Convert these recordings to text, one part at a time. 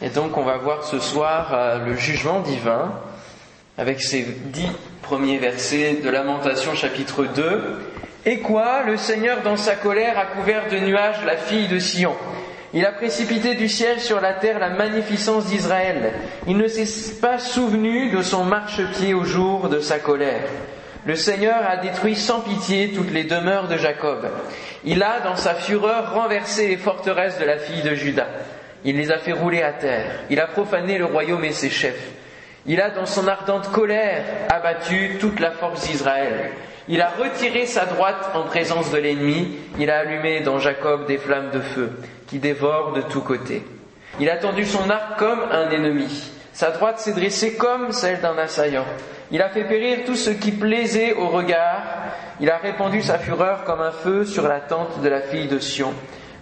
Et donc on va voir ce soir euh, le jugement divin avec ces dix premiers versets de Lamentation chapitre 2. Et quoi? Le Seigneur dans sa colère a couvert de nuages la fille de Sion. Il a précipité du ciel sur la terre la magnificence d'Israël. Il ne s'est pas souvenu de son marchepied au jour de sa colère. Le Seigneur a détruit sans pitié toutes les demeures de Jacob. Il a, dans sa fureur, renversé les forteresses de la fille de Judas. Il les a fait rouler à terre. Il a profané le royaume et ses chefs. Il a, dans son ardente colère, abattu toute la force d'Israël. Il a retiré sa droite en présence de l'ennemi. Il a allumé dans Jacob des flammes de feu qui dévorent de tous côtés. Il a tendu son arc comme un ennemi. Sa droite s'est dressée comme celle d'un assaillant. Il a fait périr tout ce qui plaisait au regard. Il a répandu sa fureur comme un feu sur la tente de la fille de Sion.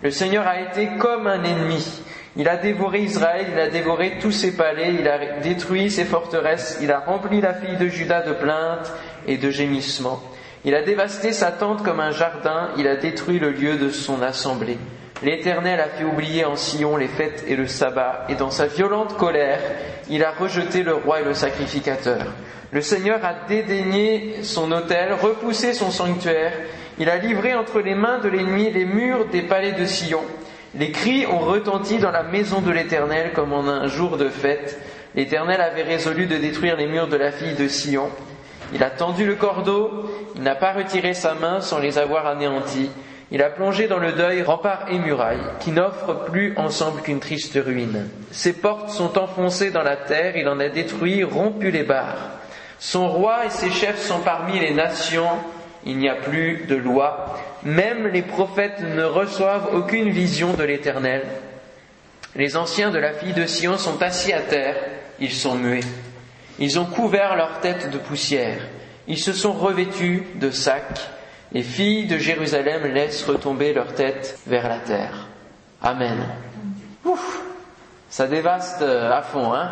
Le Seigneur a été comme un ennemi. Il a dévoré Israël, il a dévoré tous ses palais, il a détruit ses forteresses, il a rempli la fille de Judas de plaintes et de gémissements. Il a dévasté sa tente comme un jardin, il a détruit le lieu de son assemblée. L'Éternel a fait oublier en Sion les fêtes et le sabbat, et dans sa violente colère, il a rejeté le roi et le sacrificateur. Le Seigneur a dédaigné son autel, repoussé son sanctuaire, il a livré entre les mains de l'ennemi les murs des palais de Sion. Les cris ont retenti dans la maison de l'Éternel comme en un jour de fête. L'Éternel avait résolu de détruire les murs de la fille de Sion. Il a tendu le cordeau, il n'a pas retiré sa main sans les avoir anéantis. Il a plongé dans le deuil remparts et murailles, qui n'offrent plus ensemble qu'une triste ruine. Ses portes sont enfoncées dans la terre, il en a détruit, rompu les barres. Son roi et ses chefs sont parmi les nations, il n'y a plus de loi. Même les prophètes ne reçoivent aucune vision de l'Éternel. Les anciens de la fille de Sion sont assis à terre, ils sont muets. Ils ont couvert leur tête de poussière, ils se sont revêtus de sacs. Les filles de Jérusalem laissent retomber leur tête vers la terre. Amen. Ça dévaste euh, à fond, hein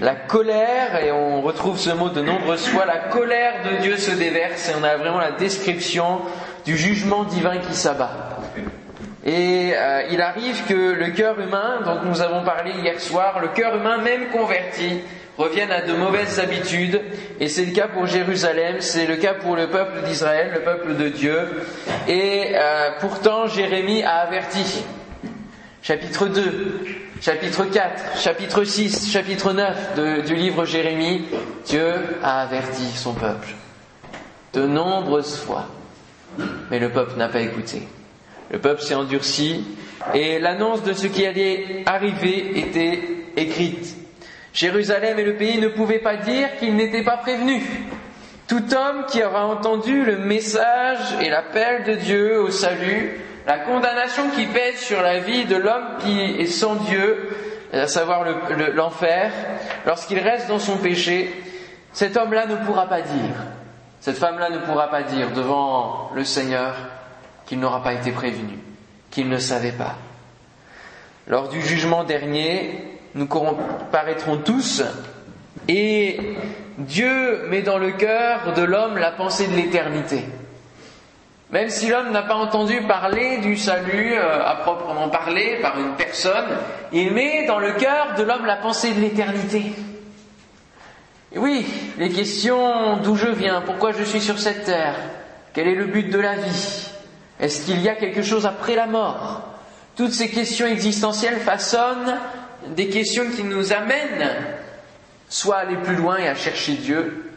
La colère, et on retrouve ce mot de nombreuses fois, la colère de Dieu se déverse, et on a vraiment la description du jugement divin qui s'abat. Et euh, il arrive que le cœur humain, dont nous avons parlé hier soir, le cœur humain même converti, revienne à de mauvaises habitudes, et c'est le cas pour Jérusalem, c'est le cas pour le peuple d'Israël, le peuple de Dieu, et euh, pourtant Jérémie a averti. Chapitre 2, chapitre 4, chapitre 6, chapitre 9 du livre Jérémie, Dieu a averti son peuple de nombreuses fois. Mais le peuple n'a pas écouté. Le peuple s'est endurci et l'annonce de ce qui allait arriver était écrite. Jérusalem et le pays ne pouvaient pas dire qu'ils n'étaient pas prévenus. Tout homme qui aura entendu le message et l'appel de Dieu au salut la condamnation qui pèse sur la vie de l'homme qui est sans Dieu, à savoir l'enfer, lorsqu'il reste dans son péché, cet homme-là ne pourra pas dire, cette femme-là ne pourra pas dire devant le Seigneur qu'il n'aura pas été prévenu, qu'il ne savait pas. Lors du jugement dernier, nous comparaîtrons tous et Dieu met dans le cœur de l'homme la pensée de l'éternité. Même si l'homme n'a pas entendu parler du salut euh, à proprement parler par une personne, il met dans le cœur de l'homme la pensée de l'éternité. Oui, les questions d'où je viens, pourquoi je suis sur cette terre, quel est le but de la vie, est-ce qu'il y a quelque chose après la mort? Toutes ces questions existentielles façonnent des questions qui nous amènent soit à aller plus loin et à chercher Dieu,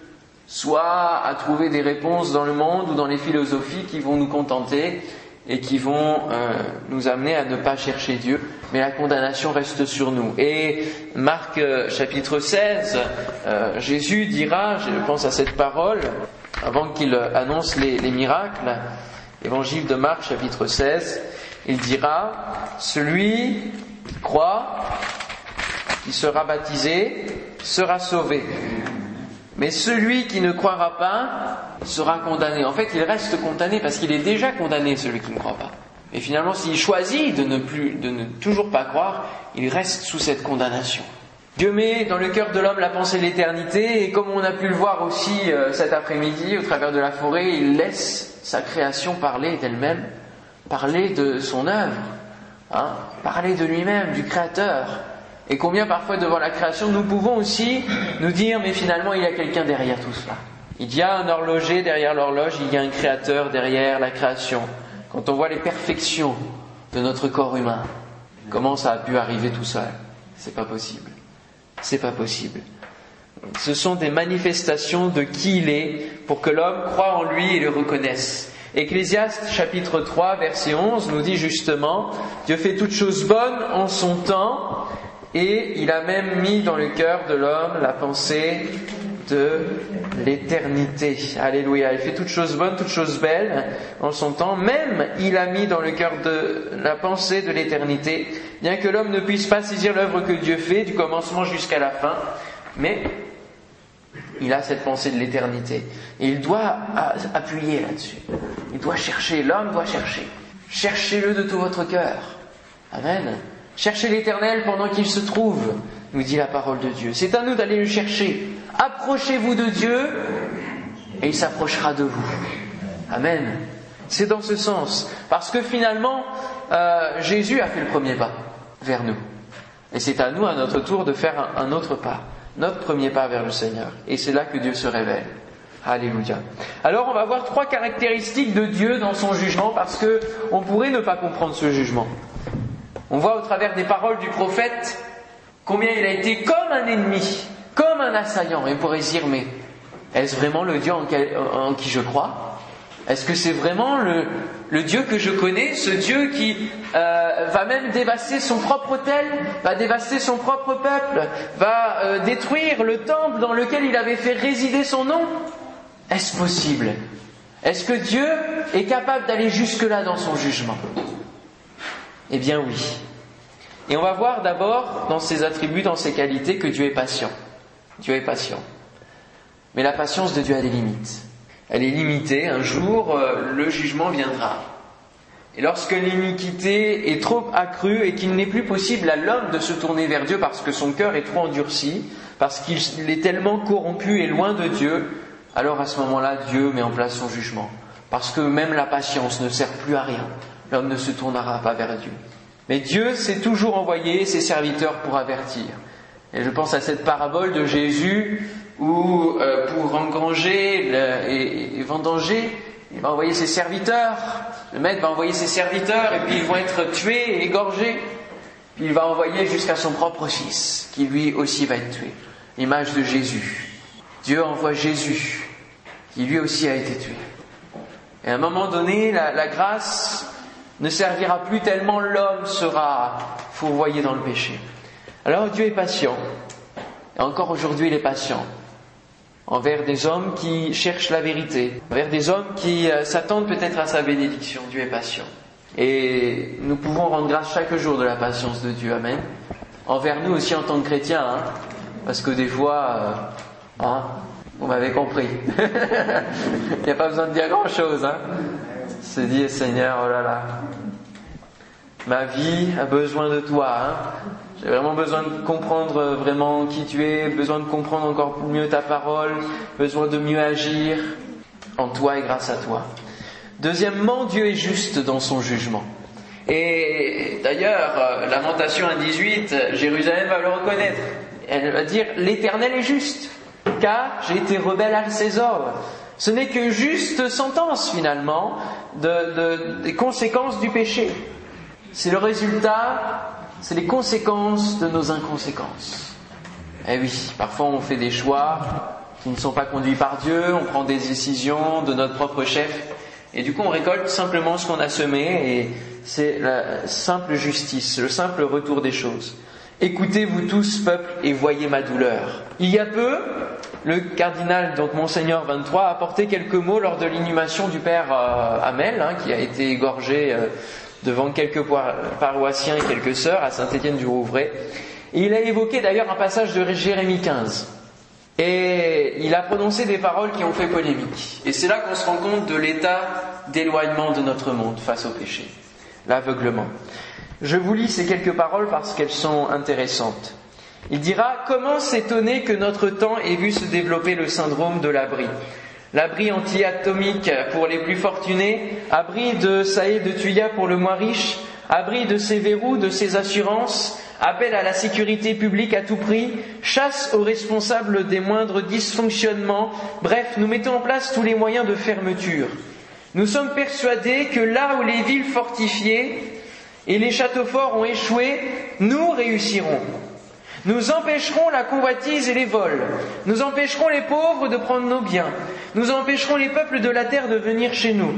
soit à trouver des réponses dans le monde ou dans les philosophies qui vont nous contenter et qui vont euh, nous amener à ne pas chercher Dieu, mais la condamnation reste sur nous. Et Marc euh, chapitre 16, euh, Jésus dira, je pense à cette parole, avant qu'il annonce les, les miracles, évangile de Marc chapitre 16, il dira, celui qui croit, qui sera baptisé, sera sauvé. Mais celui qui ne croira pas sera condamné. En fait, il reste condamné parce qu'il est déjà condamné, celui qui ne croit pas. Et finalement, s'il choisit de ne plus, de ne toujours pas croire, il reste sous cette condamnation. Dieu met dans le cœur de l'homme la pensée de l'éternité, et comme on a pu le voir aussi euh, cet après-midi au travers de la forêt, il laisse sa création parler d'elle-même, parler de son œuvre, hein, parler de lui-même, du Créateur. Et combien parfois devant la création, nous pouvons aussi nous dire, mais finalement, il y a quelqu'un derrière tout cela. Il y a un horloger derrière l'horloge, il y a un créateur derrière la création. Quand on voit les perfections de notre corps humain, comment ça a pu arriver tout seul C'est pas possible. C'est pas possible. Ce sont des manifestations de qui il est pour que l'homme croit en lui et le reconnaisse. Ecclésiaste chapitre 3 verset 11 nous dit justement Dieu fait toutes choses bonnes en son temps et il a même mis dans le cœur de l'homme la pensée de l'éternité. Alléluia. Il fait toutes choses bonnes, toutes choses belles en son temps. Même il a mis dans le cœur de la pensée de l'éternité, bien que l'homme ne puisse pas saisir l'œuvre que Dieu fait du commencement jusqu'à la fin. Mais il a cette pensée de l'éternité. Et il doit appuyer là-dessus. Il doit chercher, l'homme doit chercher. Cherchez-le de tout votre cœur. Amen. Cherchez l'éternel pendant qu'il se trouve, nous dit la parole de Dieu. C'est à nous d'aller le chercher. Approchez-vous de Dieu et il s'approchera de vous. Amen. C'est dans ce sens. Parce que finalement, euh, Jésus a fait le premier pas vers nous. Et c'est à nous, à notre tour, de faire un autre pas notre premier pas vers le Seigneur. Et c'est là que Dieu se révèle. Alléluia. Alors on va voir trois caractéristiques de Dieu dans son jugement parce que on pourrait ne pas comprendre ce jugement. On voit au travers des paroles du prophète combien il a été comme un ennemi, comme un assaillant. Et on pourrait dire mais est-ce vraiment le Dieu en qui je crois? Est-ce que c'est vraiment le, Dieu que je connais, ce Dieu qui euh, va même dévaster son propre autel, va dévaster son propre peuple, va euh, détruire le temple dans lequel il avait fait résider son nom? Est-ce possible? Est-ce que Dieu est capable d'aller jusque-là dans son jugement? Eh bien oui. Et on va voir d'abord dans ses attributs, dans ses qualités, que Dieu est patient. Dieu est patient. Mais la patience de Dieu a des limites elle est limitée. Un jour, euh, le jugement viendra. Et lorsque l'iniquité est trop accrue et qu'il n'est plus possible à l'homme de se tourner vers Dieu parce que son cœur est trop endurci, parce qu'il est tellement corrompu et loin de Dieu, alors à ce moment-là, Dieu met en place son jugement. Parce que même la patience ne sert plus à rien. L'homme ne se tournera pas vers Dieu. Mais Dieu s'est toujours envoyé ses serviteurs pour avertir. Et je pense à cette parabole de Jésus ou euh, pour engranger et, vendanger, il va envoyer ses serviteurs, le maître va envoyer ses serviteurs, et puis ils vont être tués et égorgés, puis il va envoyer jusqu'à son propre fils, qui lui aussi va être tué. L'image de Jésus. Dieu envoie Jésus, qui lui aussi a été tué. Et à un moment donné, la grâce ne servira plus tellement l'homme sera fourvoyé dans le péché. Alors Dieu est patient. Et encore aujourd'hui, il est patient envers des hommes qui cherchent la vérité, envers des hommes qui euh, s'attendent peut-être à sa bénédiction. Dieu est patient. Et nous pouvons rendre grâce chaque jour de la patience de Dieu. Amen. Envers nous aussi en tant que chrétiens, hein, parce que des fois, euh, hein, vous m'avez compris. Il n'y a pas besoin de dire grand-chose. Hein. Se dire, Seigneur, oh là là, ma vie a besoin de toi. Hein. J'ai vraiment besoin de comprendre euh, vraiment qui tu es, besoin de comprendre encore mieux ta parole, besoin de mieux agir en toi et grâce à toi. Deuxièmement, Dieu est juste dans son jugement. Et d'ailleurs, euh, Lamentation 1.18, Jérusalem va le reconnaître. Elle va dire, l'Éternel est juste, car j'ai été rebelle à ses ordres. Ce n'est que juste sentence finalement des conséquences du péché. C'est le résultat c'est les conséquences de nos inconséquences. Eh oui, parfois on fait des choix qui ne sont pas conduits par Dieu, on prend des décisions de notre propre chef, et du coup on récolte simplement ce qu'on a semé, et c'est la simple justice, le simple retour des choses. Écoutez-vous tous, peuple, et voyez ma douleur. Il y a peu, le cardinal, donc Monseigneur 23, a apporté quelques mots lors de l'inhumation du père euh, Hamel, hein, qui a été égorgé euh, devant quelques paroissiens et quelques sœurs à Saint-Étienne-du-Rouvray. Il a évoqué d'ailleurs un passage de Jérémie 15. Et il a prononcé des paroles qui ont fait polémique. Et c'est là qu'on se rend compte de l'état d'éloignement de notre monde face au péché, l'aveuglement. Je vous lis ces quelques paroles parce qu'elles sont intéressantes. Il dira Comment s'étonner que notre temps ait vu se développer le syndrome de l'abri? L'abri anti-atomique pour les plus fortunés, abri de saé de tuya pour le moins riche, abri de ses verrous, de ses assurances, appel à la sécurité publique à tout prix, chasse aux responsables des moindres dysfonctionnements, bref, nous mettons en place tous les moyens de fermeture. Nous sommes persuadés que là où les villes fortifiées et les châteaux forts ont échoué, nous réussirons. Nous empêcherons la convoitise et les vols. Nous empêcherons les pauvres de prendre nos biens. Nous empêcherons les peuples de la terre de venir chez nous.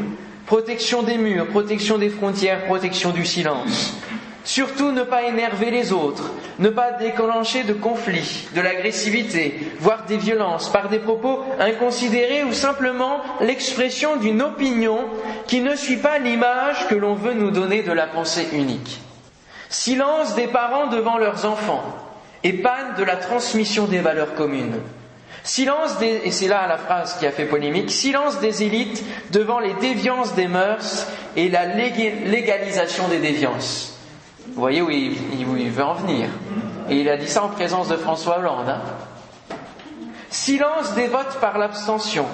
Protection des murs, protection des frontières, protection du silence. Surtout ne pas énerver les autres, ne pas déclencher de conflits, de l'agressivité, voire des violences par des propos inconsidérés ou simplement l'expression d'une opinion qui ne suit pas l'image que l'on veut nous donner de la pensée unique. Silence des parents devant leurs enfants et panne de la transmission des valeurs communes. Silence des, et c'est là la phrase qui a fait polémique, silence des élites devant les déviances des mœurs et la légalisation des déviances. Vous voyez où il, veut en venir. Et il a dit ça en présence de François Hollande. Hein. Silence des votes par l'abstention.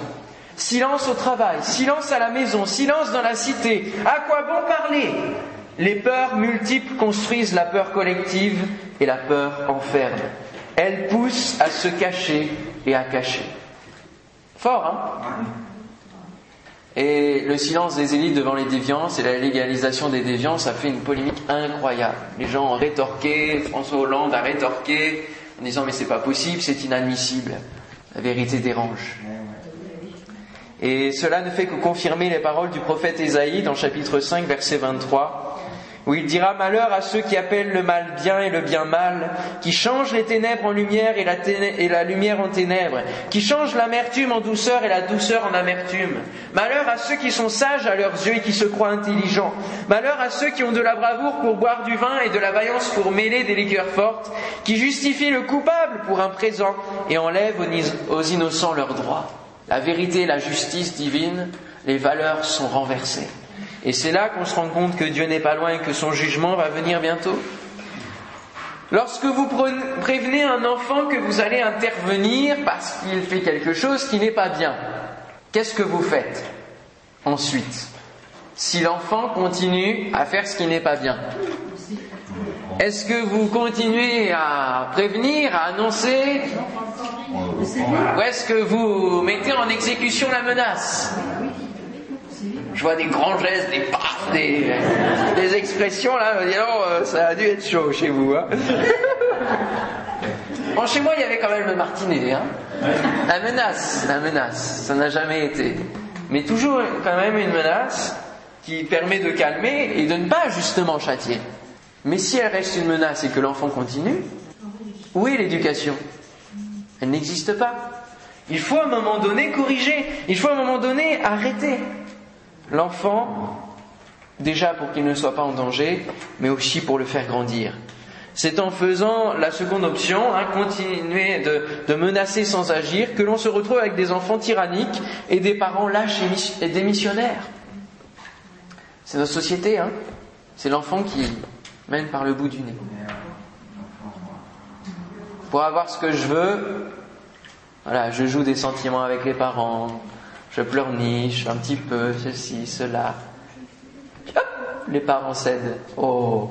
Silence au travail, silence à la maison, silence dans la cité. À quoi bon parler? Les peurs multiples construisent la peur collective et la peur enferme. Elle pousse à se cacher et à cacher. Fort, hein? Et le silence des élites devant les déviances et la légalisation des déviances a fait une polémique incroyable. Les gens ont rétorqué, François Hollande a rétorqué en disant mais c'est pas possible, c'est inadmissible. La vérité dérange. Et cela ne fait que confirmer les paroles du prophète Ésaïe dans chapitre 5 verset 23 où il dira malheur à ceux qui appellent le mal bien et le bien mal, qui changent les ténèbres en lumière et la, lumière en ténèbres, qui changent l'amertume en douceur et la douceur en amertume. Malheur à ceux qui sont sages à leurs yeux et qui se croient intelligents. Malheur à ceux qui ont de la bravoure pour boire du vin et de la vaillance pour mêler des liqueurs fortes, qui justifient le coupable pour un présent et enlèvent aux innocents leurs droits. La vérité et la justice divine, les valeurs sont renversées. Et c'est là qu'on se rend compte que Dieu n'est pas loin et que son jugement va venir bientôt. Lorsque vous prévenez un enfant que vous allez intervenir parce qu'il fait quelque chose qui n'est pas bien, qu'est-ce que vous faites ensuite Si l'enfant continue à faire ce qui n'est pas bien, est-ce que vous continuez à prévenir, à annoncer? Ou est-ce que vous mettez en exécution la menace? Je vois des grands gestes, des paf, des, expressions là. Euh, ça a dû être chaud chez vous. Hein. bon, chez moi, il y avait quand même le martinet. Hein. La menace, la menace, ça n'a jamais été. Mais toujours quand même une menace qui permet de calmer et de ne pas justement châtier. Mais si elle reste une menace et que l'enfant continue, où est l'éducation? Elle n'existe pas. Il faut à un moment donné corriger, il faut à un moment donné arrêter l'enfant, déjà pour qu'il ne soit pas en danger, mais aussi pour le faire grandir. C'est en faisant la seconde option, hein, continuer de, menacer sans agir, que l'on se retrouve avec des enfants tyranniques et des parents lâches et, démissionnaires. C'est notre société, hein. c'est l'enfant qui mène par le bout du nez. Pour avoir ce que je veux, voilà, je joue des sentiments avec les parents, je pleurniche un petit peu, ceci, cela. Les parents cèdent. Oh,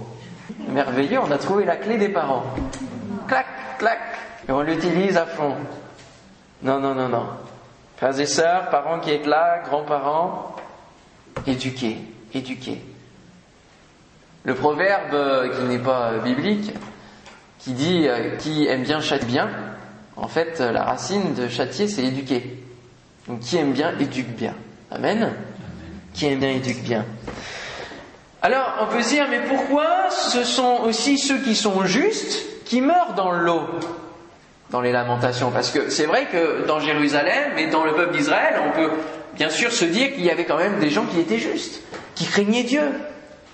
merveilleux, on a trouvé la clé des parents. Clac, clac, et on l'utilise à fond. Non, non, non, non. Frères et sœurs, parents qui êtes là, grands-parents, éduquez, éduquez. Le proverbe qui n'est pas biblique, qui dit euh, qui aime bien châtie bien, en fait, la racine de châtier, c'est éduquer. Donc qui aime bien éduque bien. Amen. Qui aime bien éduque bien. Alors on peut se dire, mais pourquoi ce sont aussi ceux qui sont justes qui meurent dans l'eau dans les lamentations? Parce que c'est vrai que dans Jérusalem et dans le peuple d'Israël, on peut bien sûr se dire qu'il y avait quand même des gens qui étaient justes, qui craignaient Dieu.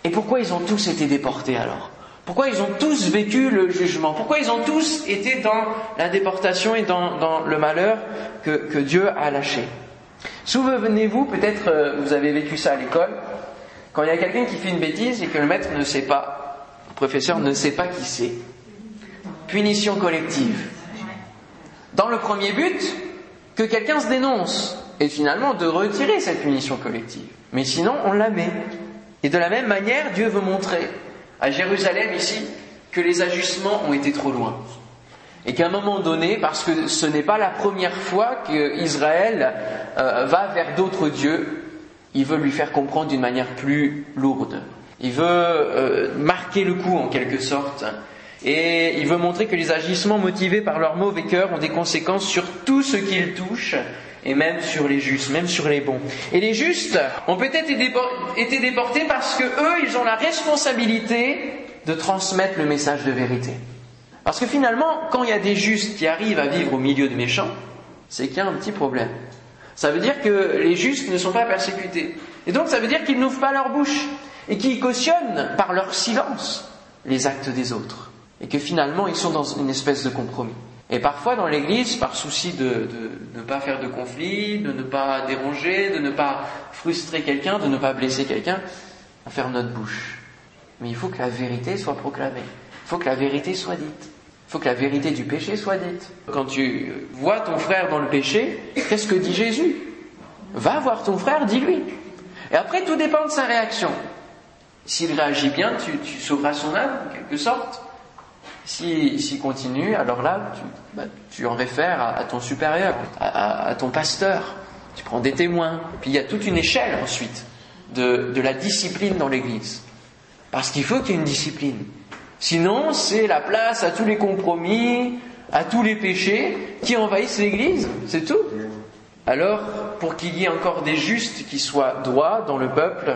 Et pourquoi ils ont tous été déportés alors? Pourquoi ils ont tous vécu le jugement? Pourquoi ils ont tous été dans la déportation et dans le malheur que, Dieu a lâché? Souvenez-vous, peut-être euh, vous avez vécu ça à l'école, quand il y a quelqu'un qui fait une bêtise et que le maître ne sait pas, le professeur ne sait pas qui c'est. Punition collective. Dans le premier but, que quelqu'un se dénonce et finalement de retirer cette punition collective. Mais sinon, on la met. Et de la même manière, Dieu veut montrer à Jérusalem ici que les ajustements ont été trop loin. Et qu'à un moment donné, parce que ce n'est pas la première fois qu'Israël euh, va vers d'autres dieux, il veut lui faire comprendre d'une manière plus lourde. Il veut euh, marquer le coup en quelque sorte. Et il veut montrer que les agissements motivés par leur mauvais cœur ont des conséquences sur tout ce qu'ils touchent et même sur les justes, même sur les bons. Et les justes ont peut-être été déportés parce que eux, ils ont la responsabilité de transmettre le message de vérité. Parce que finalement, quand il y a des justes qui arrivent à vivre au milieu de méchants, c'est qu'il y a un petit problème. Ça veut dire que les justes ne sont pas persécutés. Et donc ça veut dire qu'ils n'ouvrent pas leur bouche et qu'ils cautionnent par leur silence les actes des autres. Et que finalement ils sont dans une espèce de compromis. Et parfois dans l'Église, par souci de, ne pas faire de conflit, de ne pas déranger, de ne pas frustrer quelqu'un, de ne pas blesser quelqu'un, on ferme notre bouche. Mais il faut que la vérité soit proclamée. Il faut que la vérité soit dite. Il faut que la vérité du péché soit dite. Quand tu vois ton frère dans le péché, qu'est-ce que dit Jésus? Va voir ton frère, dis-lui. Et après, tout dépend de sa réaction. S'il réagit bien, tu, tu sauveras son âme, en quelque sorte. S'il continue, alors là, tu, bah, tu en réfères à, ton supérieur, à, ton pasteur. Tu prends des témoins. Puis il y a toute une échelle ensuite de, de la discipline dans l'Église. Parce qu'il faut qu'il y ait une discipline. Sinon, c'est la place à tous les compromis, à tous les péchés qui envahissent l'Église. C'est tout. Alors, pour qu'il y ait encore des justes qui soient droits dans le peuple,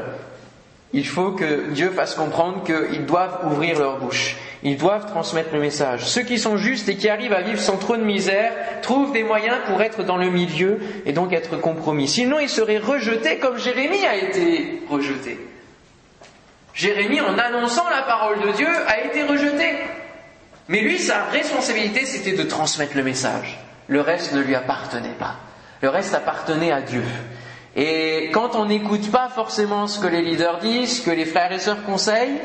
il faut que Dieu fasse comprendre qu'ils doivent ouvrir leur bouche. Ils doivent transmettre le message. Ceux qui sont justes et qui arrivent à vivre sans trop de misère trouvent des moyens pour être dans le milieu et donc être compromis. Sinon, ils seraient rejetés comme Jérémie a été rejeté. Jérémie, en annonçant la parole de Dieu, a été rejeté. Mais lui, sa responsabilité, c'était de transmettre le message. Le reste ne lui appartenait pas. Le reste appartenait à Dieu. Et quand on n'écoute pas forcément ce que les leaders disent, ce que les frères et sœurs conseillent,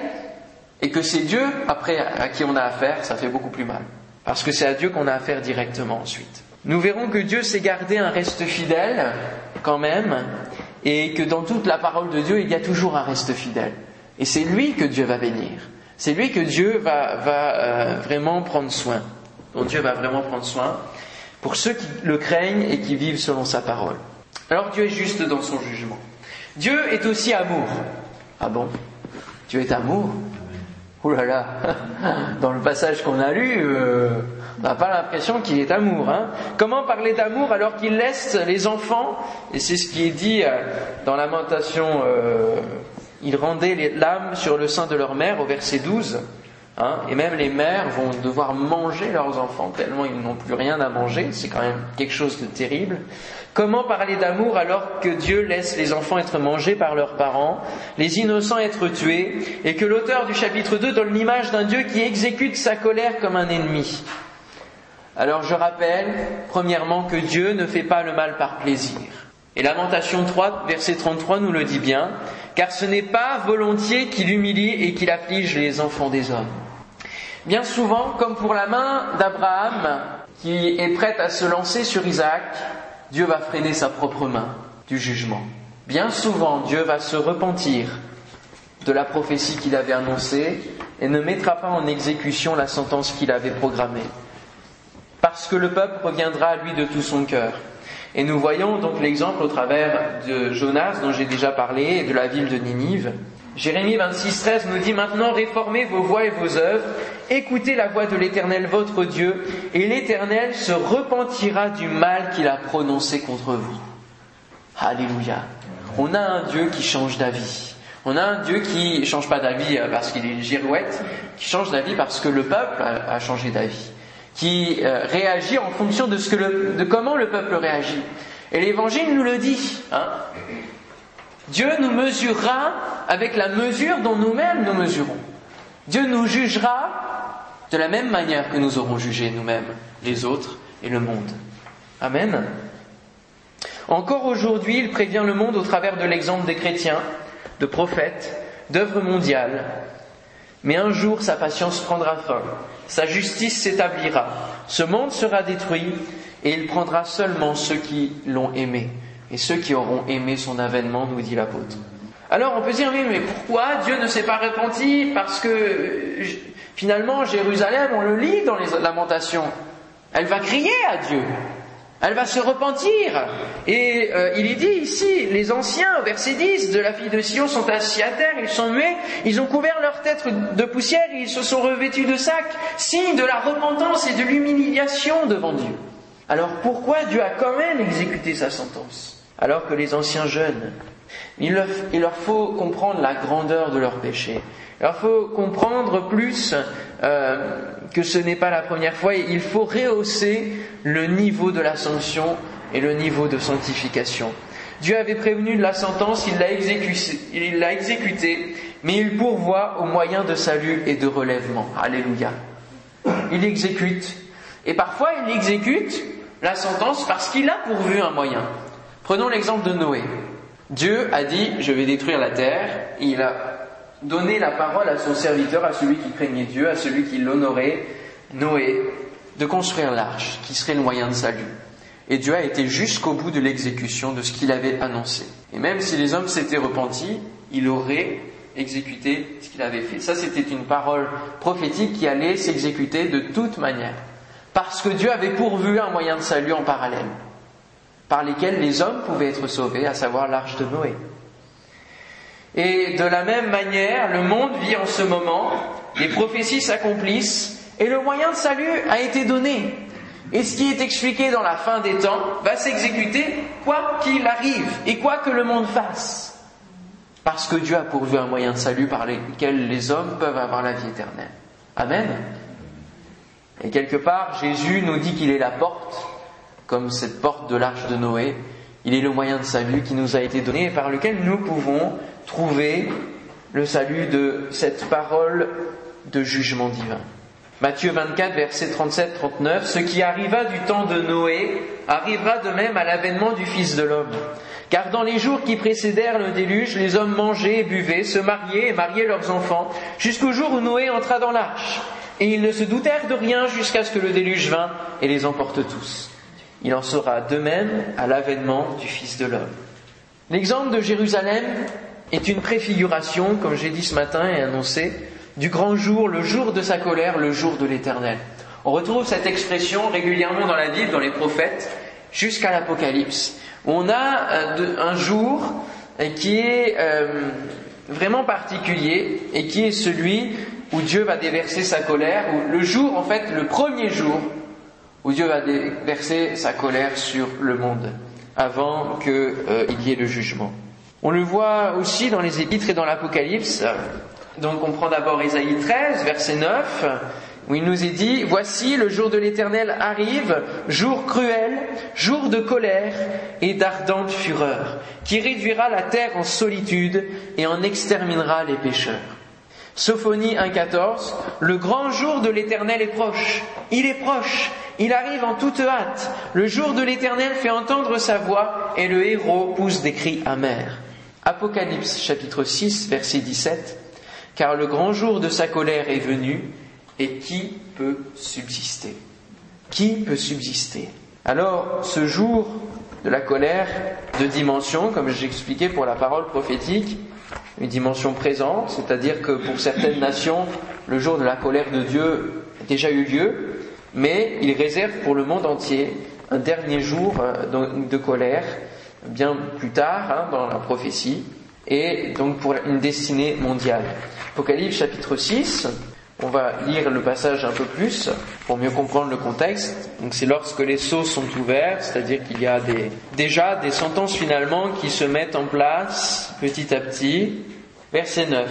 et que c'est Dieu après à qui on a affaire, ça fait beaucoup plus mal. Parce que c'est à Dieu qu'on a affaire directement ensuite. Nous verrons que Dieu s'est gardé un reste fidèle quand même, et que dans toute la parole de Dieu, il y a toujours un reste fidèle. Et c'est lui que Dieu va bénir. C'est lui que Dieu va, euh, vraiment prendre soin. dont Dieu va vraiment prendre soin pour ceux qui le craignent et qui vivent selon sa parole. Alors Dieu est juste dans son jugement. Dieu est aussi amour. Ah bon? Dieu est amour? Ouh là là, dans le passage qu'on a lu, euh, on n'a pas l'impression qu'il est amour. Hein. Comment parler d'amour alors qu'il laisse les enfants, et c'est ce qui est dit euh, dans Lamentation, euh, il rendait l'âme sur le sein de leur mère au verset 12, hein, et même les mères vont devoir manger leurs enfants tellement ils n'ont plus rien à manger, c'est quand même quelque chose de terrible. Comment parler d'amour alors que Dieu laisse les enfants être mangés par leurs parents, les innocents être tués, et que l'auteur du chapitre 2 donne l'image d'un Dieu qui exécute sa colère comme un ennemi? Alors je rappelle, premièrement, que Dieu ne fait pas le mal par plaisir. Et Lamentation 3, verset 33 nous le dit bien, car ce n'est pas volontiers qu'il humilie et qu'il afflige les enfants des hommes. Bien souvent, comme pour la main d'Abraham, qui est prête à se lancer sur Isaac, Dieu va freiner sa propre main du jugement. Bien souvent, Dieu va se repentir de la prophétie qu'il avait annoncée et ne mettra pas en exécution la sentence qu'il avait programmée. Parce que le peuple reviendra à lui de tout son cœur. Et nous voyons donc l'exemple au travers de Jonas dont j'ai déjà parlé et de la ville de Ninive. Jérémie 26, 13 nous dit maintenant réformez vos voies et vos œuvres Écoutez la voix de l'Éternel votre Dieu, et l'Éternel se repentira du mal qu'il a prononcé contre vous. Alléluia. On a un Dieu qui change d'avis. On a un Dieu qui change pas d'avis euh, parce qu'il est une girouette, qui change d'avis parce que le peuple a changé d'avis, qui euh, réagit en fonction de, ce que de comment le peuple réagit. Et l'Évangile nous le dit. Hein Dieu nous mesurera avec la mesure dont nous-mêmes nous mesurons. Dieu nous jugera de la même manière que nous aurons jugé nous-mêmes, les autres et le monde. Amen. Encore aujourd'hui, il prévient le monde au travers de l'exemple des chrétiens, de prophètes, d'œuvres mondiales. Mais un jour, sa patience prendra fin, sa justice s'établira, ce monde sera détruit et il prendra seulement ceux qui l'ont aimé et ceux qui auront aimé son avènement, nous dit l'apôtre. Alors on peut dire, oui, mais pourquoi Dieu ne s'est pas repenti Parce que finalement, Jérusalem, on le lit dans les lamentations, elle va crier à Dieu. Elle va se repentir. Et euh, il est dit ici, les anciens, au verset 10, de la fille de Sion sont assis à terre, ils sont muets, ils ont couvert leur tête de poussière et ils se sont revêtus de sacs, signe de la repentance et de l'humiliation devant Dieu. Alors pourquoi Dieu a quand même exécuté sa sentence Alors que les anciens jeunes, il leur, faut comprendre la grandeur de leur péché. Il leur faut comprendre plus euh, que ce n'est pas la première fois. Il faut rehausser le niveau de la sanction et le niveau de sanctification. Dieu avait prévenu de la sentence, il l'a exécuté, il l'a exécuté, mais il pourvoit aux moyens de salut et de relèvement. Alléluia. Il exécute. Et parfois, il exécute la sentence parce qu'il a pourvu un moyen. Prenons l'exemple de Noé. Dieu a dit, je vais détruire la terre. Il a donner la parole à son serviteur, à celui qui craignait Dieu, à celui qui l'honorait, Noé, de construire l'arche, qui serait le moyen de salut. Et Dieu a été jusqu'au bout de l'exécution de ce qu'il avait annoncé. Et même si les hommes s'étaient repentis, il aurait exécuté ce qu'il avait fait. Ça, c'était une parole prophétique qui allait s'exécuter de toute manière. Parce que Dieu avait pourvu un moyen de salut en parallèle, par lesquels les hommes pouvaient être sauvés, à savoir l'arche de Noé. Et de la même manière, le monde vit en ce moment, les prophéties s'accomplissent, et le moyen de salut a été donné. Et ce qui est expliqué dans la fin des temps va s'exécuter quoi qu'il arrive et quoi que le monde fasse. Parce que Dieu a pourvu un moyen de salut par lequel les hommes peuvent avoir la vie éternelle. Amen. Et quelque part, Jésus nous dit qu'il est la porte, comme cette porte de l'arche de Noé. Il est le moyen de salut qui nous a été donné et par lequel nous pouvons trouver le salut de cette parole de jugement divin. Matthieu 24, verset 37-39, Ce qui arriva du temps de Noé arrivera de même à l'avènement du Fils de l'homme. Car dans les jours qui précédèrent le déluge, les hommes mangeaient et buvaient, se mariaient et mariaient leurs enfants, jusqu'au jour où Noé entra dans l'arche. Et ils ne se doutèrent de rien jusqu'à ce que le déluge vint et les emporte tous. Il en sera de même à l'avènement du Fils de l'homme. L'exemple de Jérusalem est une préfiguration, comme j'ai dit ce matin et annoncé, du grand jour, le jour de sa colère, le jour de l'éternel. On retrouve cette expression régulièrement dans la Bible, dans les prophètes, jusqu'à l'Apocalypse. On a euh, un jour qui est euh, vraiment particulier et qui est celui où Dieu va déverser sa colère, ou le jour, en fait, le premier jour où Dieu va déverser sa colère sur le monde, avant qu'il y ait le jugement. On le voit aussi dans les épîtres et dans l'Apocalypse. Donc on prend d'abord Ésaïe 13, verset 9, où il nous est dit, Voici le jour de l'Éternel arrive, jour cruel, jour de colère et d'ardente fureur, qui réduira la terre en solitude et en exterminera les pécheurs. Sophonie 1.14, le grand jour de l'Éternel est proche. Il est proche. Il arrive en toute hâte. Le jour de l'Éternel fait entendre sa voix et le héros pousse des cris amers. Apocalypse chapitre 6 verset 17, car le grand jour de sa colère est venu, et qui peut subsister? Qui peut subsister? Alors, ce jour de la colère, de dimension, comme j'expliquais pour la parole prophétique, une dimension présente, c'est-à-dire que pour certaines nations, le jour de la colère de Dieu a déjà eu lieu, mais il réserve pour le monde entier un dernier jour euh, de colère bien plus tard hein, dans la prophétie, et donc pour une destinée mondiale. Apocalypse chapitre 6, on va lire le passage un peu plus pour mieux comprendre le contexte. Donc c'est lorsque les sceaux sont ouverts, c'est-à-dire qu'il y a déjà des sentences finalement qui se mettent en place petit à petit. Verset 9.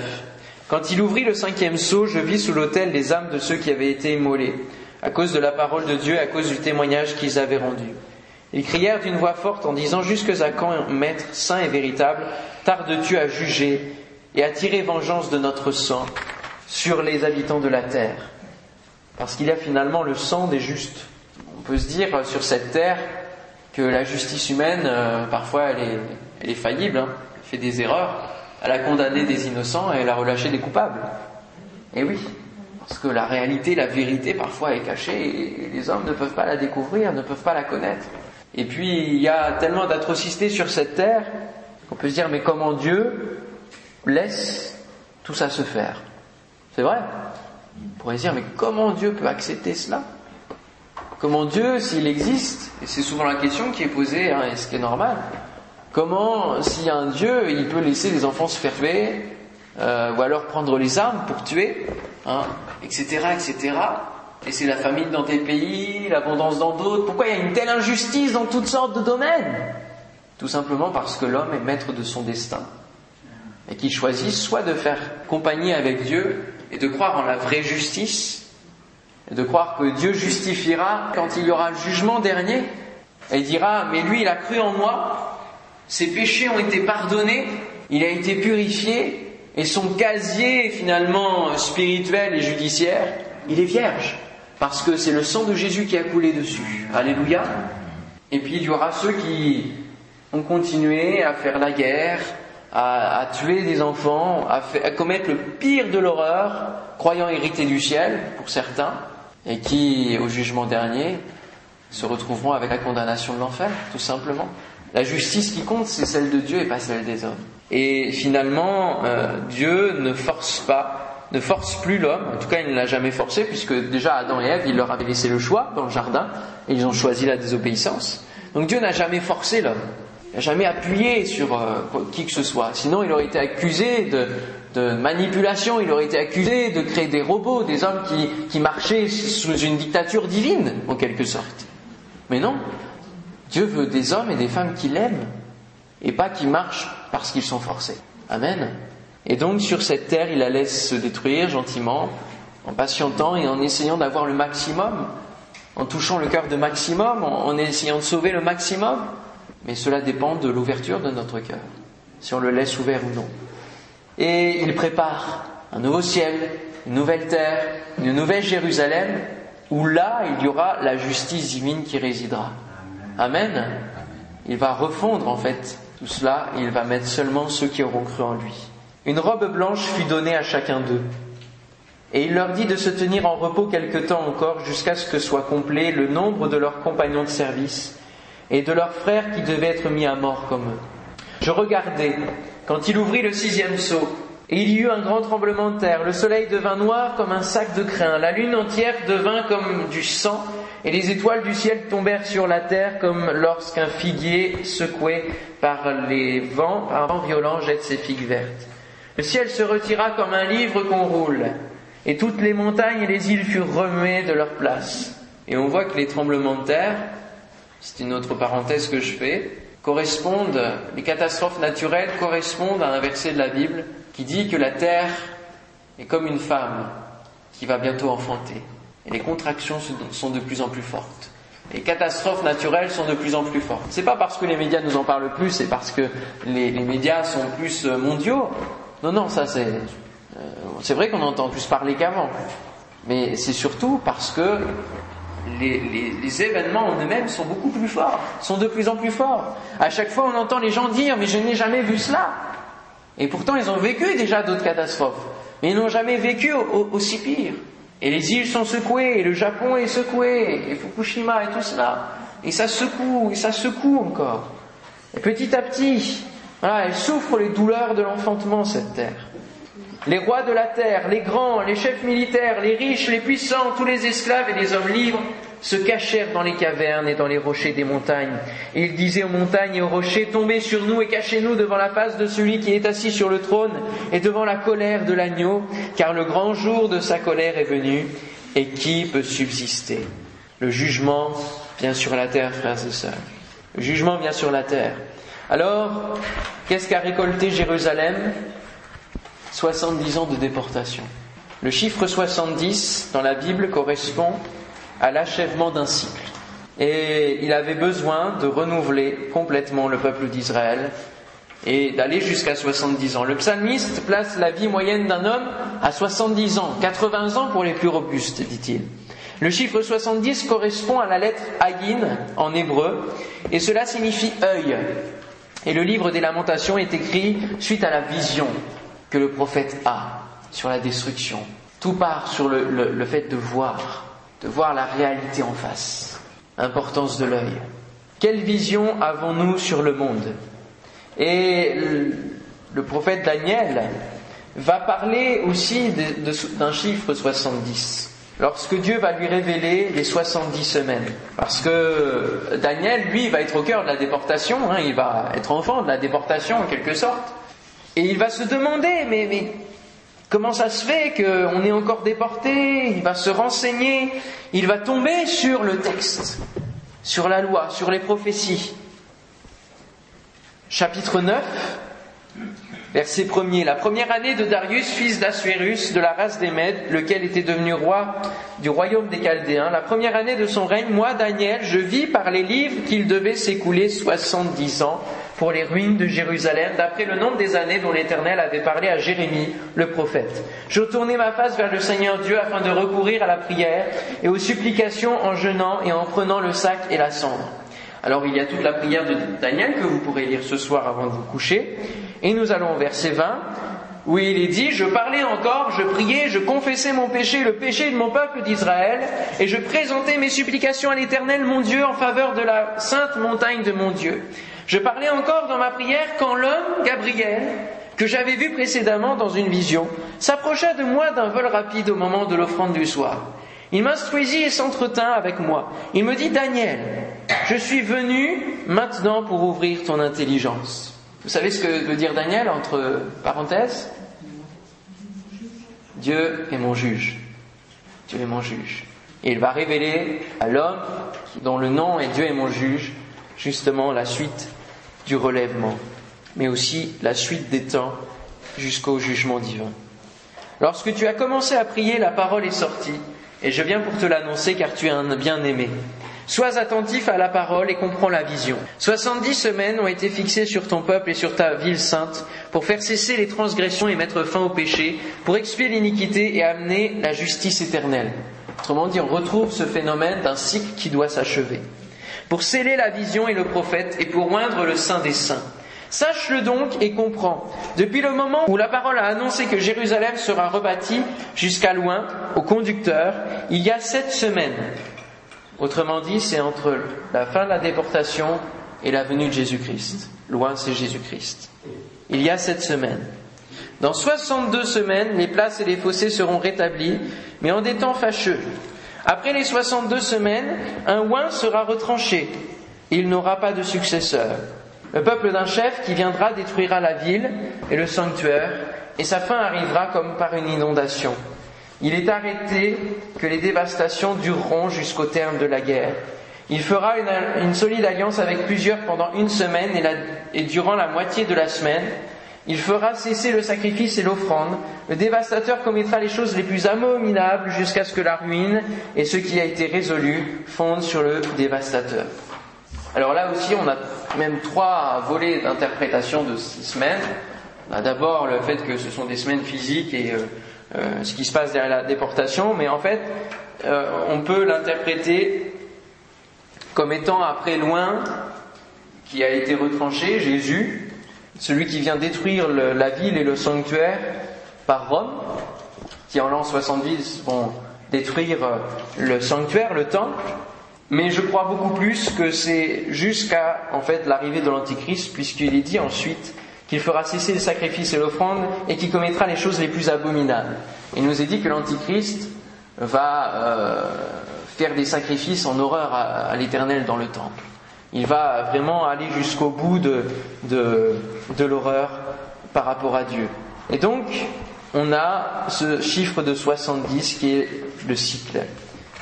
Quand il ouvrit le cinquième sceau, je vis sous l'autel les âmes de ceux qui avaient été immolés, à cause de la parole de Dieu, à cause du témoignage qu'ils avaient rendu. Ils crièrent d'une voix forte en disant Jusque à quand, Maître saint et véritable, tardes-tu à juger et à tirer vengeance de notre sang? Sur les habitants de la terre Parce qu'il y a finalement le sang des justes. On peut se dire euh, sur cette terre que la justice humaine, euh, parfois, elle est, faillible, hein. elle fait des erreurs, elle a condamné des innocents et elle a relâché des coupables. Et oui, parce que la réalité, la vérité, parfois est cachée et les hommes ne peuvent pas la découvrir, ne peuvent pas la connaître. Et puis il y a tellement d'atrocités sur cette terre qu'on peut se dire mais comment Dieu laisse tout ça se faire? C'est vrai. On pourrait dire, mais comment Dieu peut accepter cela? Comment Dieu, s'il existe, et c'est souvent la question qui est posée, hein, et ce qui est normal, comment, s'il y a un Dieu, il peut laisser les enfants se faire euh, ou alors prendre les armes pour tuer, hein, etc., etc., et c'est la famine dans tes pays, l'abondance dans d'autres. Pourquoi il y a une telle injustice dans toutes sortes de domaines? Tout simplement parce que l'homme est maître de son destin. Et qu'il choisit soit de faire compagnie avec Dieu et de croire en la vraie justice, et de croire que Dieu justifiera quand il y aura le jugement dernier, et dira, mais lui il a cru en moi, ses péchés ont été pardonnés, il a été purifié, et son casier finalement spirituel et judiciaire, il est vierge parce que c'est le sang de Jésus qui a coulé dessus. Alléluia. Et puis il y aura ceux qui ont continué à faire la guerre, à, tuer des enfants, à, à, commettre le pire de l'horreur, croyant hériter du ciel pour certains, et qui, au jugement dernier, se retrouveront avec la condamnation de l'enfer, tout simplement. La justice qui compte, c'est celle de Dieu et pas celle des hommes. Et finalement, euh, Dieu ne force pas ne force plus l'homme, en tout cas il ne l'a jamais forcé, puisque déjà Adam et Ève, il leur avait laissé le choix dans le jardin, et ils ont choisi la désobéissance. Donc Dieu n'a jamais forcé l'homme, n'a jamais appuyé sur euh, qui que ce soit, sinon il aurait été accusé de, manipulation, il aurait été accusé de créer des robots, des hommes qui, qui marchaient sous une dictature divine, en quelque sorte. Mais non, Dieu veut des hommes et des femmes qui l'aiment, et pas qui marchent parce qu'ils sont forcés. Amen. Et donc sur cette terre, il la laisse se détruire gentiment, en patientant et en essayant d'avoir le maximum, en touchant le cœur de maximum, en, essayant de sauver le maximum. Mais cela dépend de l'ouverture de notre cœur, si on le laisse ouvert ou non. Et il prépare un nouveau ciel, une nouvelle terre, une nouvelle Jérusalem, où là, il y aura la justice divine qui résidera. Amen. Il va refondre en fait tout cela et il va mettre seulement ceux qui auront cru en lui. Une robe blanche fut donnée à chacun d'eux. Et il leur dit de se tenir en repos quelque temps encore jusqu'à ce que soit complet le nombre de leurs compagnons de service et de leurs frères qui devaient être mis à mort comme eux. Je regardais quand il ouvrit le sixième sceau, et il y eut un grand tremblement de terre. Le soleil devint noir comme un sac de crin, la lune entière devint comme du sang, et les étoiles du ciel tombèrent sur la terre comme lorsqu'un figuier secoué par les vents, par un vent violent, jette ses figues vertes. Le ciel se retira comme un livre qu'on roule, et toutes les montagnes et les îles furent remuées de leur place. Et on voit que les tremblements de terre, c'est une autre parenthèse que je fais, correspondent, les catastrophes naturelles correspondent à un verset de la Bible qui dit que la terre est comme une femme qui va bientôt enfanter. Et les contractions sont de plus en plus fortes. Les catastrophes naturelles sont de plus en plus fortes. C'est pas parce que les médias nous en parlent plus, c'est parce que les, médias sont plus mondiaux, non, non, ça c'est. Euh, c'est vrai qu'on entend plus parler qu'avant. Mais c'est surtout parce que les, événements en eux-mêmes sont beaucoup plus forts, sont de plus en plus forts. À chaque fois, on entend les gens dire Mais je n'ai jamais vu cela. Et pourtant, ils ont vécu déjà d'autres catastrophes. Mais ils n'ont jamais vécu aussi pire. Et les îles sont secouées, et le Japon est secoué, et Fukushima et tout cela. Et ça secoue, et ça secoue encore. Et petit à petit, voilà, elle souffre les douleurs de l'enfantement, cette terre. Les rois de la terre, les grands, les chefs militaires, les riches, les puissants, tous les esclaves et les hommes libres se cachèrent dans les cavernes et dans les rochers des montagnes. Et ils disaient aux montagnes et aux rochers, tombez sur nous et cachez-nous devant la face de celui qui est assis sur le trône et devant la colère de l'agneau, car le grand jour de sa colère est venu, et qui peut subsister? Le jugement vient sur la terre, frères et sœurs. Le jugement vient sur la terre. Alors, qu'est-ce qu'a récolté Jérusalem? 70 ans de déportation. Le chiffre 70 dans la Bible correspond à l'achèvement d'un cycle. Et il avait besoin de renouveler complètement le peuple d'Israël et d'aller jusqu'à 70 ans. Le psalmiste place la vie moyenne d'un homme à 70 ans, 80 ans pour les plus robustes, dit-il. Le chiffre 70 correspond à la lettre Agin en hébreu, et cela signifie œil. Et le livre des lamentations est écrit suite à la vision que le prophète a sur la destruction. Tout part sur le, fait de voir, de voir la réalité en face. Importance de l'œil. Quelle vision avons-nous sur le monde? Et le prophète Daniel va parler aussi d'un chiffre 70 lorsque Dieu va lui révéler les 70 semaines. Parce que Daniel, lui, va être au cœur de la déportation, hein, il va être enfant de la déportation en quelque sorte. Et il va se demander, mais, comment ça se fait qu'on est encore déporté? Il va se renseigner, il va tomber sur le texte, sur la loi, sur les prophéties. Chapitre 9, Verset 1 La première année de Darius, fils d'Assuérus, de la race des Mèdes, lequel était devenu roi du royaume des Chaldéens, la première année de son règne, moi, Daniel, je vis par les livres qu'il devait s'écouler soixante-dix ans pour les ruines de Jérusalem, d'après le nombre des années dont l'Éternel avait parlé à Jérémie, le prophète. Je tournai ma face vers le Seigneur Dieu afin de recourir à la prière et aux supplications en jeûnant et en prenant le sac et la cendre. Alors il y a toute la prière de Daniel que vous pourrez lire ce soir avant de vous coucher. Et nous allons au verset 20, où il est dit, je parlais encore, je priais, je confessais mon péché, le péché de mon peuple d'Israël, et je présentais mes supplications à l'Éternel, mon Dieu, en faveur de la sainte montagne de mon Dieu. Je parlais encore dans ma prière quand l'homme, Gabriel, que j'avais vu précédemment dans une vision, s'approcha de moi d'un vol rapide au moment de l'offrande du soir. Il m'instruisit et s'entretint avec moi. Il me dit, Daniel, je suis venu maintenant pour ouvrir ton intelligence. Vous savez ce que veut dire Daniel entre parenthèses? Dieu est mon juge. Dieu est mon juge. Et il va révéler à l'homme dont le nom est Dieu est mon juge, justement la suite du relèvement, mais aussi la suite des temps jusqu'au jugement divin. Lorsque tu as commencé à prier, la parole est sortie, et je viens pour te l'annoncer car tu es un bien-aimé. Sois attentif à la parole et comprends la vision. Soixante-dix semaines ont été fixées sur ton peuple et sur ta ville sainte pour faire cesser les transgressions et mettre fin au péché, pour expier l'iniquité et amener la justice éternelle. Autrement dit, on retrouve ce phénomène d'un cycle qui doit s'achever. Pour sceller la vision et le prophète et pour oindre le saint des saints. Sache-le donc et comprends. Depuis le moment où la parole a annoncé que Jérusalem sera rebâtie jusqu'à loin, au conducteur, il y a sept semaines, Autrement dit, c'est entre la fin de la déportation et la venue de Jésus-Christ. Loin, c'est Jésus-Christ. Il y a cette semaine. Dans 62 semaines, les places et les fossés seront rétablis, mais en des temps fâcheux. Après les 62 semaines, un oin sera retranché. Il n'aura pas de successeur. Le peuple d'un chef qui viendra détruira la ville et le sanctuaire, et sa fin arrivera comme par une inondation. Il est arrêté que les dévastations dureront jusqu'au terme de la guerre. Il fera une, solide alliance avec plusieurs pendant une semaine et, durant la moitié de la semaine. Il fera cesser le sacrifice et l'offrande. Le dévastateur commettra les choses les plus abominables jusqu'à ce que la ruine et ce qui a été résolu fondent sur le dévastateur. Alors là aussi, on a même trois volets d'interprétation de ces semaines. D'abord le fait que ce sont des semaines physiques et euh, euh, ce qui se passe derrière la déportation, mais en fait, euh, on peut l'interpréter comme étant après loin, qui a été retranché, Jésus, celui qui vient détruire la ville et le sanctuaire par Rome, qui en l'an 70 vont détruire euh, le sanctuaire, le temple, mais je crois beaucoup plus que c'est jusqu'à en fait l'arrivée de l'Antichrist, puisqu'il est dit ensuite qu'il fera cesser le sacrifice et l'offrande et qui commettra les choses les plus abominables. Il nous est dit que l'Antichrist va euh, faire des sacrifices en horreur à, l'Éternel dans le temple. Il va vraiment aller jusqu'au bout de, de, l'horreur par rapport à Dieu. Et donc, on a ce chiffre de 70 qui est le cycle.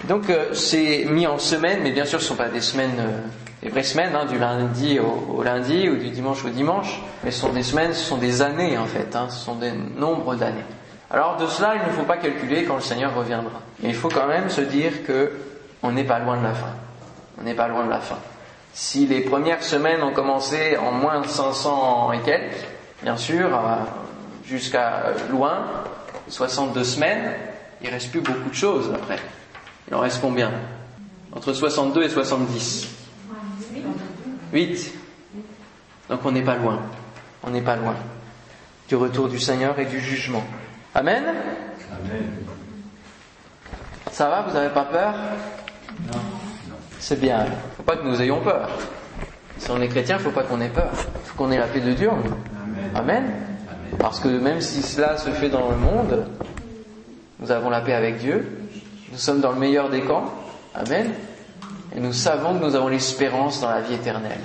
Donc, euh, c'est mis en semaines, mais bien sûr, ce ne sont pas des semaines. Euh, des vraies semaines, hein, du lundi au, lundi ou du dimanche au dimanche, mais ce sont des semaines, ce sont des années en fait, hein, ce sont des nombres d'années. Alors de cela, il ne faut pas calculer quand le Seigneur reviendra. Mais il faut quand même se dire que on n'est pas loin de la fin. On n'est pas loin de la fin. Si les premières semaines ont commencé en moins de 500 et quelques, bien sûr, euh, jusqu'à loin, 62 semaines, il reste plus beaucoup de choses après. Il en reste combien? Entre 62 et 70 8. Donc on n'est pas loin. On n'est pas loin du retour du Seigneur et du jugement. Amen? Amen. Ça va? Vous n'avez pas peur? Non. C'est bien. Il faut pas que nous ayons peur. Si on est chrétien, faut pas qu'on ait peur. Faut qu'on ait la paix de Dieu. Amen. Amen. Parce que même si cela se fait dans le monde, nous avons la paix avec Dieu, nous sommes dans le meilleur des camps, Amen, et nous savons que nous avons l'espérance dans la vie éternelle.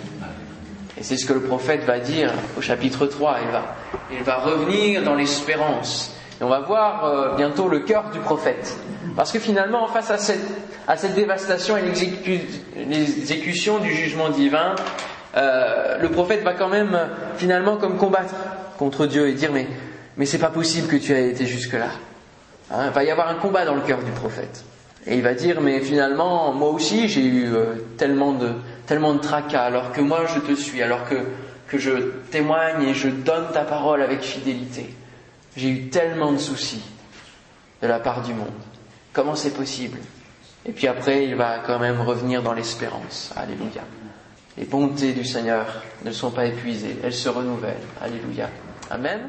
Et c'est ce que le prophète va dire au chapitre 3, il va, il va revenir dans l'espérance. Et on va voir euh, bientôt le cœur du prophète. Parce que finalement, face à cette, à cette dévastation et l'exécution du jugement divin, euh, le prophète va quand même finalement comme combattre contre Dieu et dire mais, mais c'est pas possible que tu aies été jusque-là. Hein, il va y avoir un combat dans le cœur du prophète. Et il va dire mais finalement moi aussi j'ai eu euh, tellement de tellement de tracas alors que moi je te suis, alors que, que je témoigne et je donne ta parole avec fidélité. J'ai eu tellement de soucis de la part du monde. Comment c'est possible Et puis après, il va quand même revenir dans l'espérance. Alléluia. Les bontés du Seigneur ne sont pas épuisées, elles se renouvellent. Alléluia. Amen.